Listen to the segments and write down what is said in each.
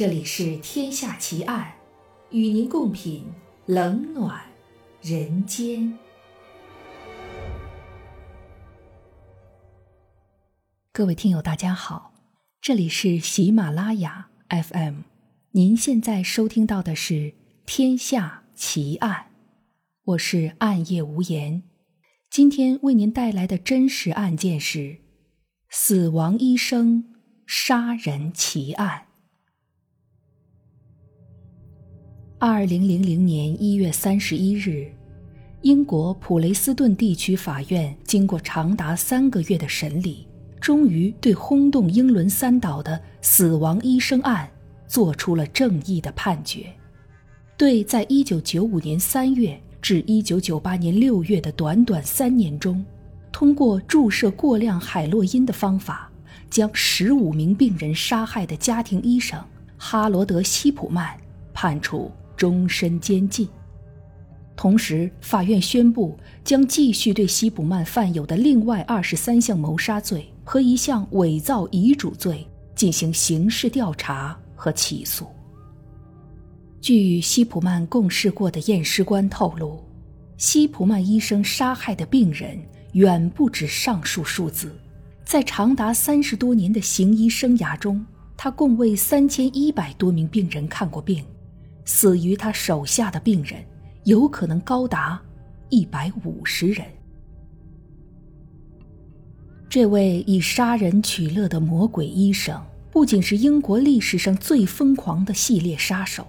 这里是《天下奇案》，与您共品冷暖人间。各位听友，大家好，这里是喜马拉雅 FM，您现在收听到的是《天下奇案》，我是暗夜无言。今天为您带来的真实案件是死亡医生杀人奇案。二零零零年一月三十一日，英国普雷斯顿地区法院经过长达三个月的审理，终于对轰动英伦三岛的死亡医生案作出了正义的判决，对在一九九五年三月至一九九八年六月的短短三年中，通过注射过量海洛因的方法将十五名病人杀害的家庭医生哈罗德·希普曼判处。终身监禁。同时，法院宣布将继续对西普曼犯有的另外二十三项谋杀罪和一项伪造遗嘱罪进行刑事调查和起诉。据希普曼共事过的验尸官透露，西普曼医生杀害的病人远不止上述数字。在长达三十多年的行医生涯中，他共为三千一百多名病人看过病。死于他手下的病人，有可能高达一百五十人。这位以杀人取乐的魔鬼医生，不仅是英国历史上最疯狂的系列杀手，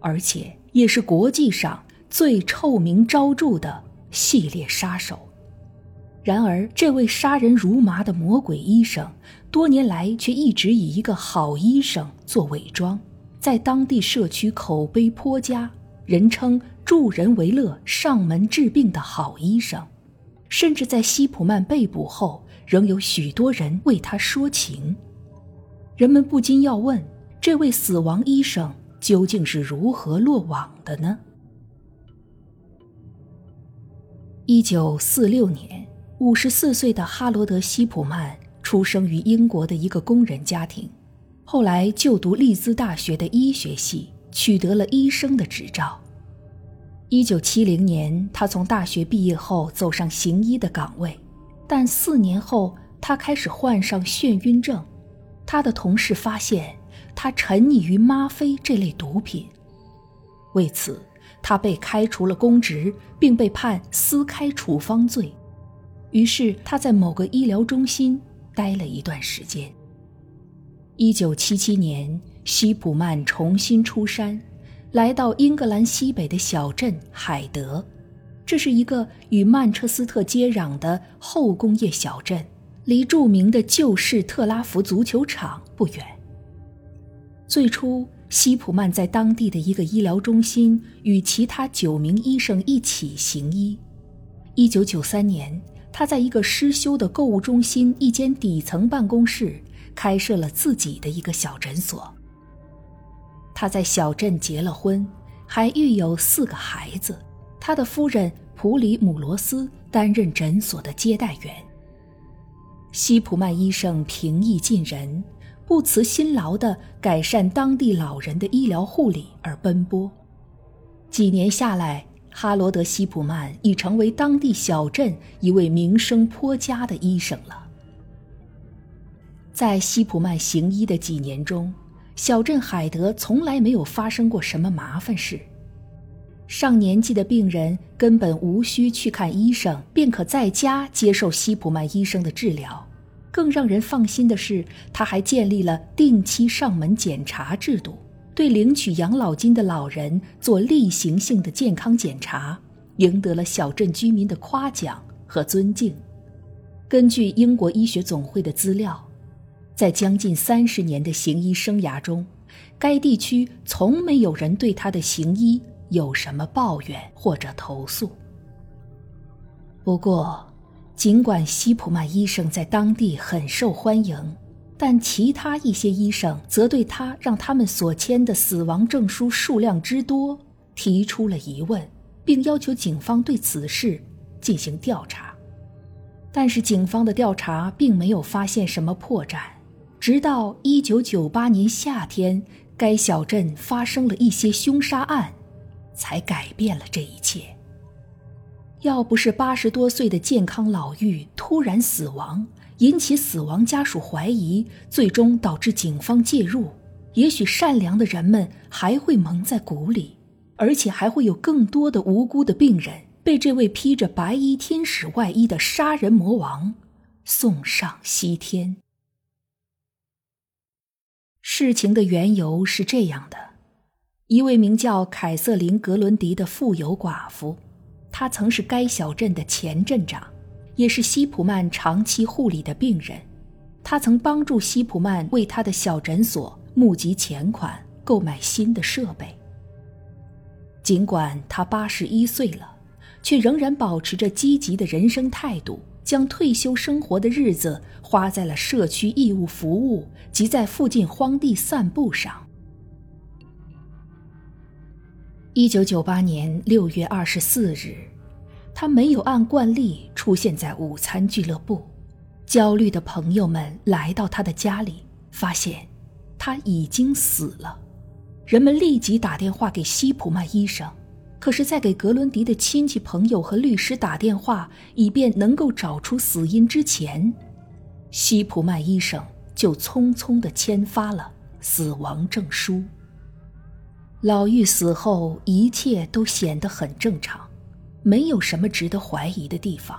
而且也是国际上最臭名昭著的系列杀手。然而，这位杀人如麻的魔鬼医生，多年来却一直以一个好医生做伪装。在当地社区口碑颇佳，人称助人为乐、上门治病的好医生，甚至在西普曼被捕后，仍有许多人为他说情。人们不禁要问：这位死亡医生究竟是如何落网的呢？一九四六年，五十四岁的哈罗德·西普曼出生于英国的一个工人家庭。后来就读利兹大学的医学系，取得了医生的执照。一九七零年，他从大学毕业后走上行医的岗位，但四年后他开始患上眩晕症。他的同事发现他沉溺于吗啡这类毒品，为此他被开除了公职，并被判私开处方罪。于是他在某个医疗中心待了一段时间。一九七七年，西普曼重新出山，来到英格兰西北的小镇海德。这是一个与曼彻斯特接壤的后工业小镇，离著名的旧式特拉福足球场不远。最初，西普曼在当地的一个医疗中心与其他九名医生一起行医。一九九三年，他在一个失修的购物中心一间底层办公室。开设了自己的一个小诊所。他在小镇结了婚，还育有四个孩子。他的夫人普里姆罗斯担任诊所的接待员。西普曼医生平易近人，不辞辛劳地改善当地老人的医疗护理而奔波。几年下来，哈罗德·西普曼已成为当地小镇一位名声颇佳的医生了。在西普曼行医的几年中，小镇海德从来没有发生过什么麻烦事。上年纪的病人根本无需去看医生，便可在家接受西普曼医生的治疗。更让人放心的是，他还建立了定期上门检查制度，对领取养老金的老人做例行性的健康检查，赢得了小镇居民的夸奖和尊敬。根据英国医学总会的资料。在将近三十年的行医生涯中，该地区从没有人对他的行医有什么抱怨或者投诉。不过，尽管西普曼医生在当地很受欢迎，但其他一些医生则对他让他们所签的死亡证书数量之多提出了疑问，并要求警方对此事进行调查。但是，警方的调查并没有发现什么破绽。直到一九九八年夏天，该小镇发生了一些凶杀案，才改变了这一切。要不是八十多岁的健康老妪突然死亡，引起死亡家属怀疑，最终导致警方介入，也许善良的人们还会蒙在鼓里，而且还会有更多的无辜的病人被这位披着白衣天使外衣的杀人魔王送上西天。事情的缘由是这样的：一位名叫凯瑟琳·格伦迪的富有寡妇，她曾是该小镇的前镇长，也是西普曼长期护理的病人。她曾帮助西普曼为他的小诊所募集钱款，购买新的设备。尽管他八十一岁了，却仍然保持着积极的人生态度。将退休生活的日子花在了社区义务服务及在附近荒地散步上。一九九八年六月二十四日，他没有按惯例出现在午餐俱乐部。焦虑的朋友们来到他的家里，发现他已经死了。人们立即打电话给西普曼医生。可是，在给格伦迪的亲戚朋友和律师打电话，以便能够找出死因之前，西普曼医生就匆匆地签发了死亡证书。老妪死后，一切都显得很正常，没有什么值得怀疑的地方。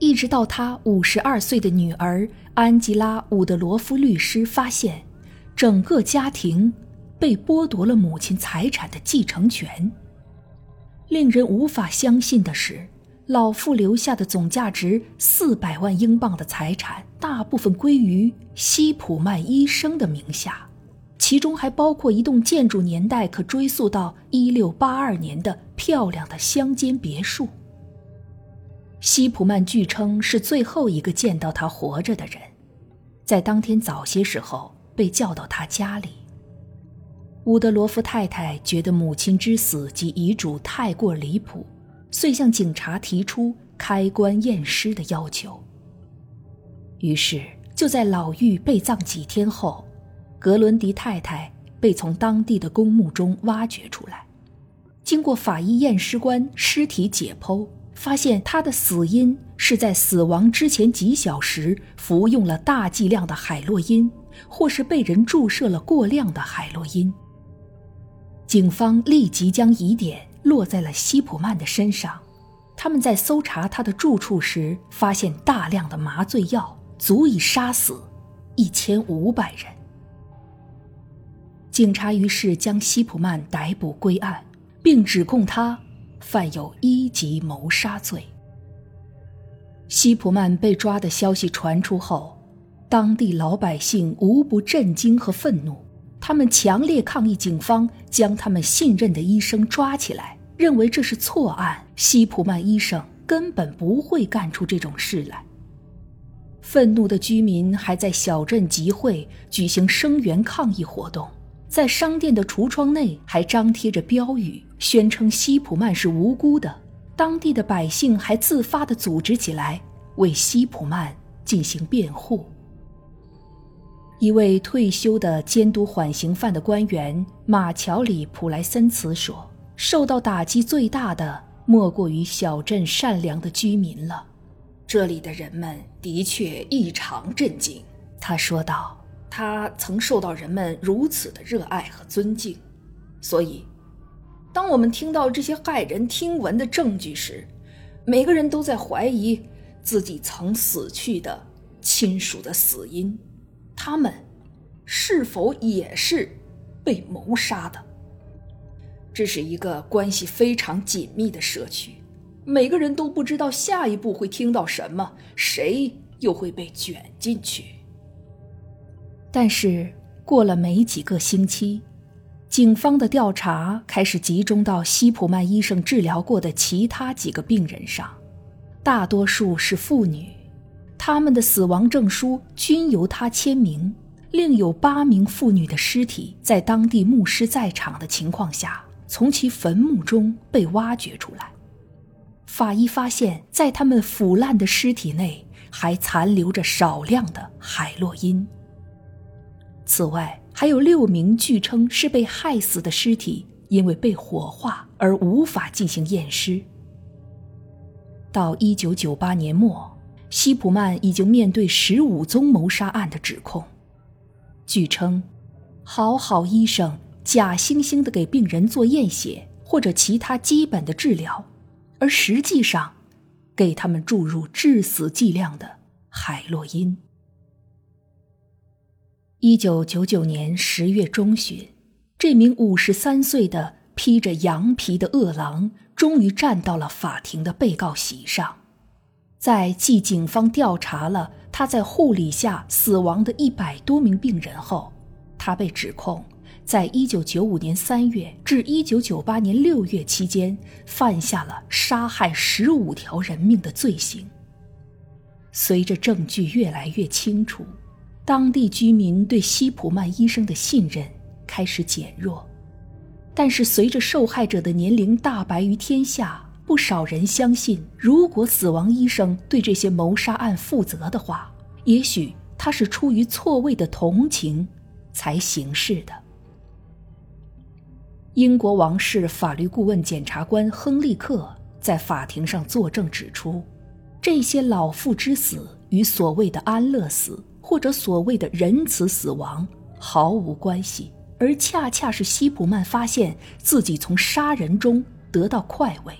一直到他五十二岁的女儿安吉拉·伍德罗夫律师发现，整个家庭被剥夺了母亲财产的继承权。令人无法相信的是，老妇留下的总价值四百万英镑的财产，大部分归于西普曼医生的名下，其中还包括一栋建筑年代可追溯到一六八二年的漂亮的乡间别墅。西普曼据称是最后一个见到他活着的人，在当天早些时候被叫到他家里。伍德罗夫太太觉得母亲之死及遗嘱太过离谱，遂向警察提出开棺验尸的要求。于是，就在老妪被葬几天后，格伦迪太太被从当地的公墓中挖掘出来。经过法医验尸官尸体解剖，发现她的死因是在死亡之前几小时服用了大剂量的海洛因，或是被人注射了过量的海洛因。警方立即将疑点落在了西普曼的身上。他们在搜查他的住处时，发现大量的麻醉药，足以杀死一千五百人。警察于是将西普曼逮捕归案，并指控他犯有一级谋杀罪。西普曼被抓的消息传出后，当地老百姓无不震惊和愤怒。他们强烈抗议警方将他们信任的医生抓起来，认为这是错案。西普曼医生根本不会干出这种事来。愤怒的居民还在小镇集会，举行声援抗议活动，在商店的橱窗内还张贴着标语，宣称西普曼是无辜的。当地的百姓还自发地组织起来，为西普曼进行辩护。一位退休的监督缓刑犯的官员马乔里普莱森茨说：“受到打击最大的莫过于小镇善良的居民了。这里的人们的确异常震惊。”他说道：“他曾受到人们如此的热爱和尊敬，所以，当我们听到这些骇人听闻的证据时，每个人都在怀疑自己曾死去的亲属的死因。”他们是否也是被谋杀的？这是一个关系非常紧密的社区，每个人都不知道下一步会听到什么，谁又会被卷进去。但是过了没几个星期，警方的调查开始集中到西普曼医生治疗过的其他几个病人上，大多数是妇女。他们的死亡证书均由他签名，另有八名妇女的尸体在当地牧师在场的情况下，从其坟墓中被挖掘出来。法医发现，在他们腐烂的尸体内还残留着少量的海洛因。此外，还有六名据称是被害死的尸体，因为被火化而无法进行验尸。到一九九八年末，西普曼已经面对十五宗谋杀案的指控。据称，好好医生假惺惺的给病人做验血或者其他基本的治疗，而实际上，给他们注入致死剂量的海洛因。一九九九年十月中旬，这名五十三岁的披着羊皮的恶狼终于站到了法庭的被告席上。在继警方调查了他在护理下死亡的一百多名病人后，他被指控在一九九五年三月至一九九八年六月期间犯下了杀害十五条人命的罪行。随着证据越来越清楚，当地居民对西普曼医生的信任开始减弱。但是，随着受害者的年龄大白于天下。不少人相信，如果死亡医生对这些谋杀案负责的话，也许他是出于错位的同情才行事的。英国王室法律顾问检察官亨利克在法庭上作证指出，这些老妇之死与所谓的安乐死或者所谓的仁慈死亡毫无关系，而恰恰是西普曼发现自己从杀人中得到快慰。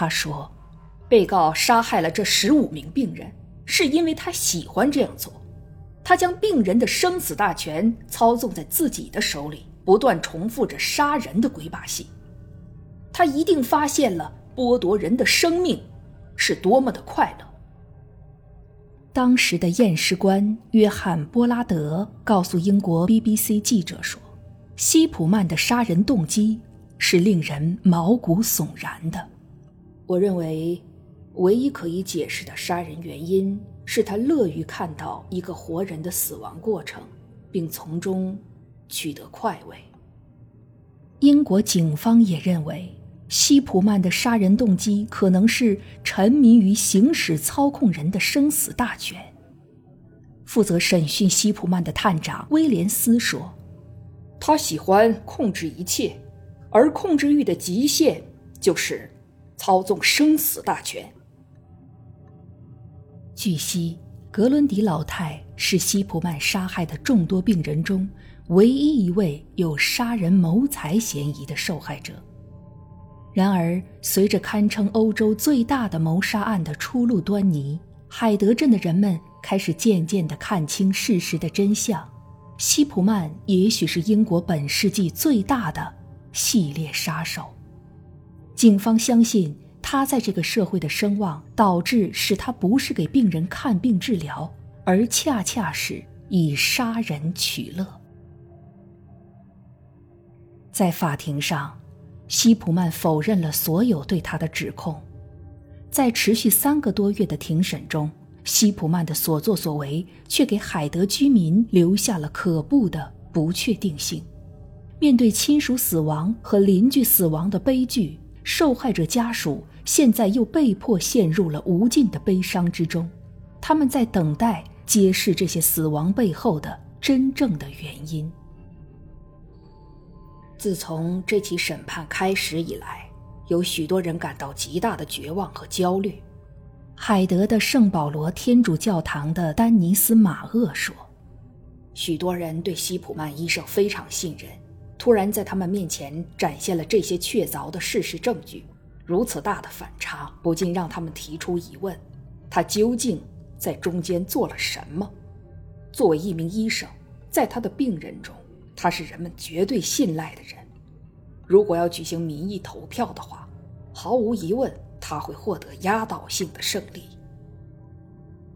他说：“被告杀害了这十五名病人，是因为他喜欢这样做。他将病人的生死大权操纵在自己的手里，不断重复着杀人的鬼把戏。他一定发现了剥夺人的生命是多么的快乐。”当时的验尸官约翰·波拉德告诉英国 BBC 记者说：“西普曼的杀人动机是令人毛骨悚然的。”我认为，唯一可以解释的杀人原因是他乐于看到一个活人的死亡过程，并从中取得快慰。英国警方也认为，西普曼的杀人动机可能是沉迷于行使操控人的生死大权。负责审讯西普曼的探长威廉斯说：“他喜欢控制一切，而控制欲的极限就是。”操纵生死大权。据悉，格伦迪老太是西普曼杀害的众多病人中唯一一位有杀人谋财嫌疑的受害者。然而，随着堪称欧洲最大的谋杀案的初露端倪，海德镇的人们开始渐渐地看清事实的真相：西普曼也许是英国本世纪最大的系列杀手。警方相信他在这个社会的声望，导致使他不是给病人看病治疗，而恰恰是以杀人取乐。在法庭上，西普曼否认了所有对他的指控。在持续三个多月的庭审中，西普曼的所作所为却给海德居民留下了可怖的不确定性。面对亲属死亡和邻居死亡的悲剧。受害者家属现在又被迫陷入了无尽的悲伤之中，他们在等待揭示这些死亡背后的真正的原因。自从这起审判开始以来，有许多人感到极大的绝望和焦虑。海德的圣保罗天主教堂的丹尼斯·马厄说：“许多人对希普曼医生非常信任。”突然在他们面前展现了这些确凿的事实证据，如此大的反差，不禁让他们提出疑问：他究竟在中间做了什么？作为一名医生，在他的病人中，他是人们绝对信赖的人。如果要举行民意投票的话，毫无疑问，他会获得压倒性的胜利。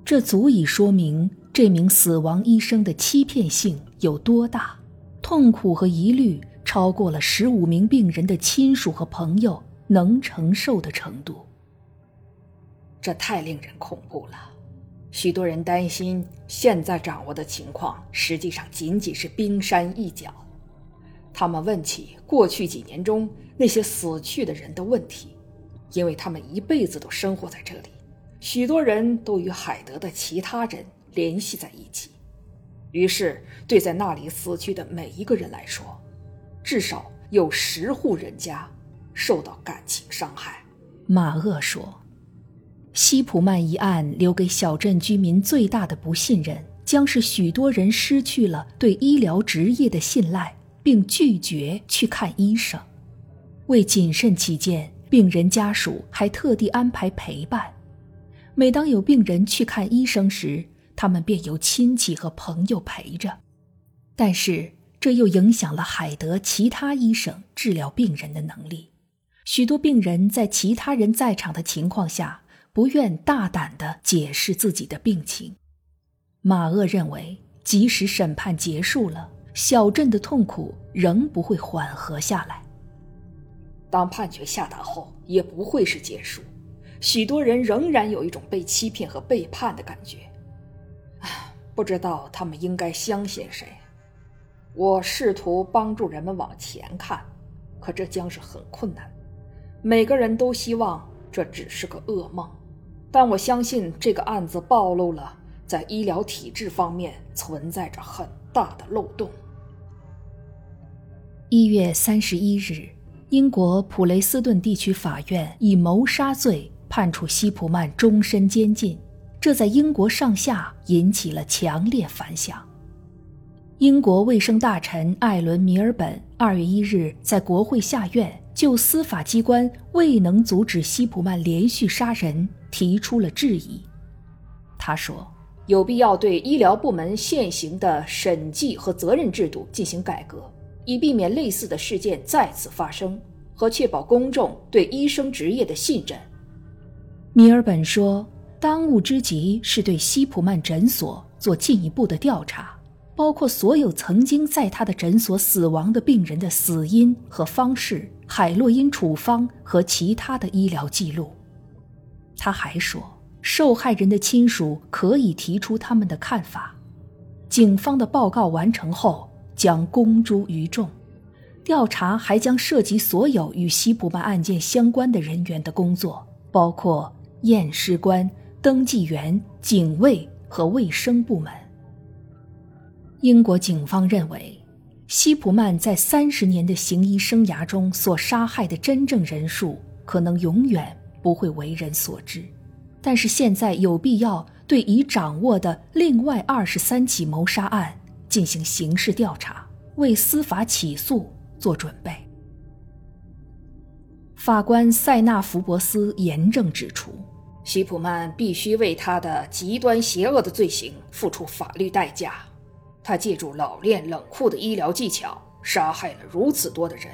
这足以说明这名死亡医生的欺骗性有多大。痛苦和疑虑超过了十五名病人的亲属和朋友能承受的程度。这太令人恐怖了。许多人担心，现在掌握的情况实际上仅仅是冰山一角。他们问起过去几年中那些死去的人的问题，因为他们一辈子都生活在这里。许多人都与海德的其他人联系在一起。于是，对在那里死去的每一个人来说，至少有十户人家受到感情伤害。马厄说：“西普曼一案留给小镇居民最大的不信任，将是许多人失去了对医疗职业的信赖，并拒绝去看医生。为谨慎起见，病人家属还特地安排陪伴。每当有病人去看医生时，他们便有亲戚和朋友陪着。但是这又影响了海德其他医生治疗病人的能力。许多病人在其他人在场的情况下，不愿大胆地解释自己的病情。马厄认为，即使审判结束了，小镇的痛苦仍不会缓和下来。当判决下达后，也不会是结束。许多人仍然有一种被欺骗和背叛的感觉。不知道他们应该相信谁。我试图帮助人们往前看，可这将是很困难。每个人都希望这只是个噩梦，但我相信这个案子暴露了在医疗体制方面存在着很大的漏洞。一月三十一日，英国普雷斯顿地区法院以谋杀罪判处西普曼终身监禁，这在英国上下引起了强烈反响。英国卫生大臣艾伦·米尔本二月一日在国会下院。就司法机关未能阻止西普曼连续杀人提出了质疑。他说：“有必要对医疗部门现行的审计和责任制度进行改革，以避免类似的事件再次发生，和确保公众对医生职业的信任。”米尔本说：“当务之急是对西普曼诊所做进一步的调查，包括所有曾经在他的诊所死亡的病人的死因和方式。”海洛因处方和其他的医疗记录。他还说，受害人的亲属可以提出他们的看法。警方的报告完成后将公诸于众。调查还将涉及所有与西普曼案件相关的人员的工作，包括验尸官、登记员、警卫和卫生部门。英国警方认为。希普曼在三十年的行医生涯中所杀害的真正人数，可能永远不会为人所知。但是现在有必要对已掌握的另外二十三起谋杀案进行刑事调查，为司法起诉做准备。法官塞纳福伯斯严正指出，西普曼必须为他的极端邪恶的罪行付出法律代价。他借助老练冷酷的医疗技巧，杀害了如此多的人，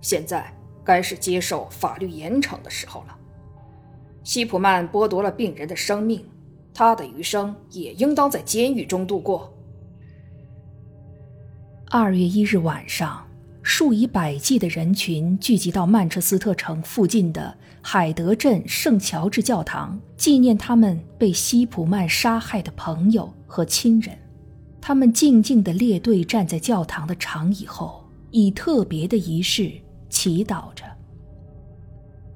现在该是接受法律严惩的时候了。西普曼剥夺了病人的生命，他的余生也应当在监狱中度过。二月一日晚上，数以百计的人群聚集到曼彻斯特城附近的海德镇圣乔治教堂，纪念他们被西普曼杀害的朋友和亲人。他们静静地列队站在教堂的长椅后，以特别的仪式祈祷着。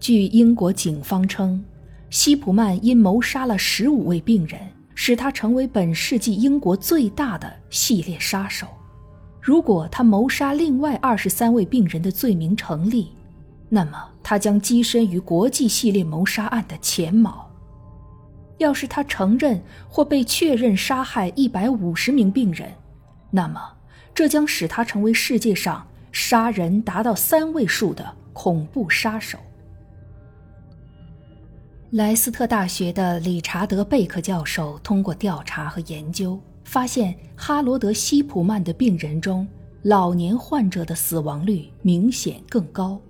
据英国警方称，西普曼因谋杀了十五位病人，使他成为本世纪英国最大的系列杀手。如果他谋杀另外二十三位病人的罪名成立，那么他将跻身于国际系列谋杀案的前茅。要是他承认或被确认杀害一百五十名病人，那么这将使他成为世界上杀人达到三位数的恐怖杀手。莱斯特大学的理查德·贝克教授通过调查和研究，发现哈罗德·西普曼的病人中，老年患者的死亡率明显更高。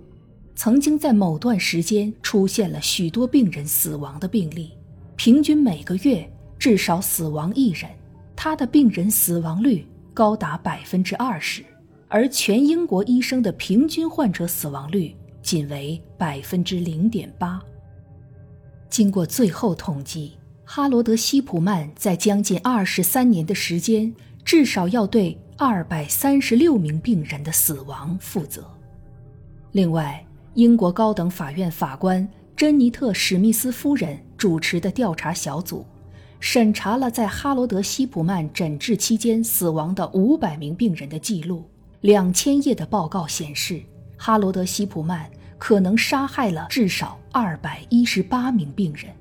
曾经在某段时间出现了许多病人死亡的病例。平均每个月至少死亡一人，他的病人死亡率高达百分之二十，而全英国医生的平均患者死亡率仅为百分之零点八。经过最后统计，哈罗德·西普曼在将近二十三年的时间，至少要对二百三十六名病人的死亡负责。另外，英国高等法院法官珍妮特·史密斯夫人。主持的调查小组审查了在哈罗德·西普曼诊治期间死亡的五百名病人的记录。两千页的报告显示，哈罗德·西普曼可能杀害了至少二百一十八名病人。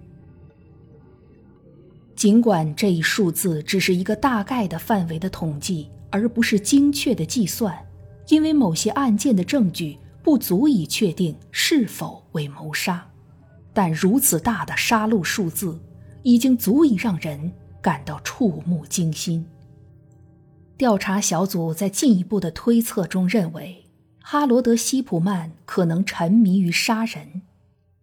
尽管这一数字只是一个大概的范围的统计，而不是精确的计算，因为某些案件的证据不足以确定是否为谋杀，但如此大的杀戮数字。已经足以让人感到触目惊心。调查小组在进一步的推测中认为，哈罗德·西普曼可能沉迷于杀人。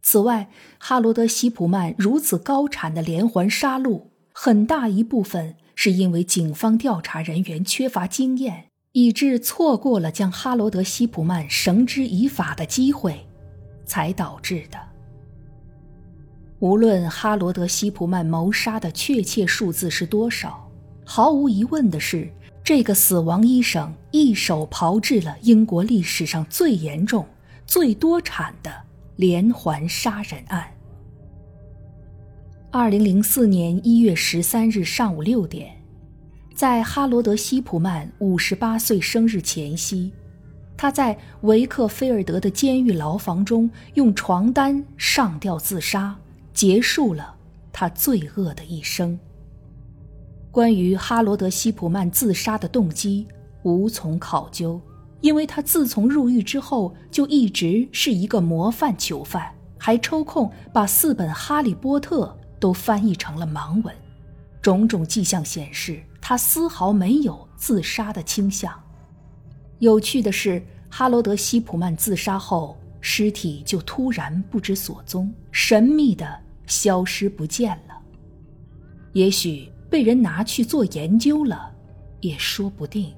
此外，哈罗德·西普曼如此高产的连环杀戮，很大一部分是因为警方调查人员缺乏经验，以致错过了将哈罗德·西普曼绳之以法的机会，才导致的。无论哈罗德·西普曼谋杀的确切数字是多少，毫无疑问的是，这个死亡医生一手炮制了英国历史上最严重、最多产的连环杀人案。二零零四年一月十三日上午六点，在哈罗德·西普曼五十八岁生日前夕，他在维克菲尔德的监狱牢房中用床单上吊自杀。结束了他罪恶的一生。关于哈罗德·西普曼自杀的动机无从考究，因为他自从入狱之后就一直是一个模范囚犯，还抽空把四本《哈利波特》都翻译成了盲文。种种迹象显示，他丝毫没有自杀的倾向。有趣的是，哈罗德·西普曼自杀后，尸体就突然不知所踪，神秘的。消失不见了，也许被人拿去做研究了，也说不定。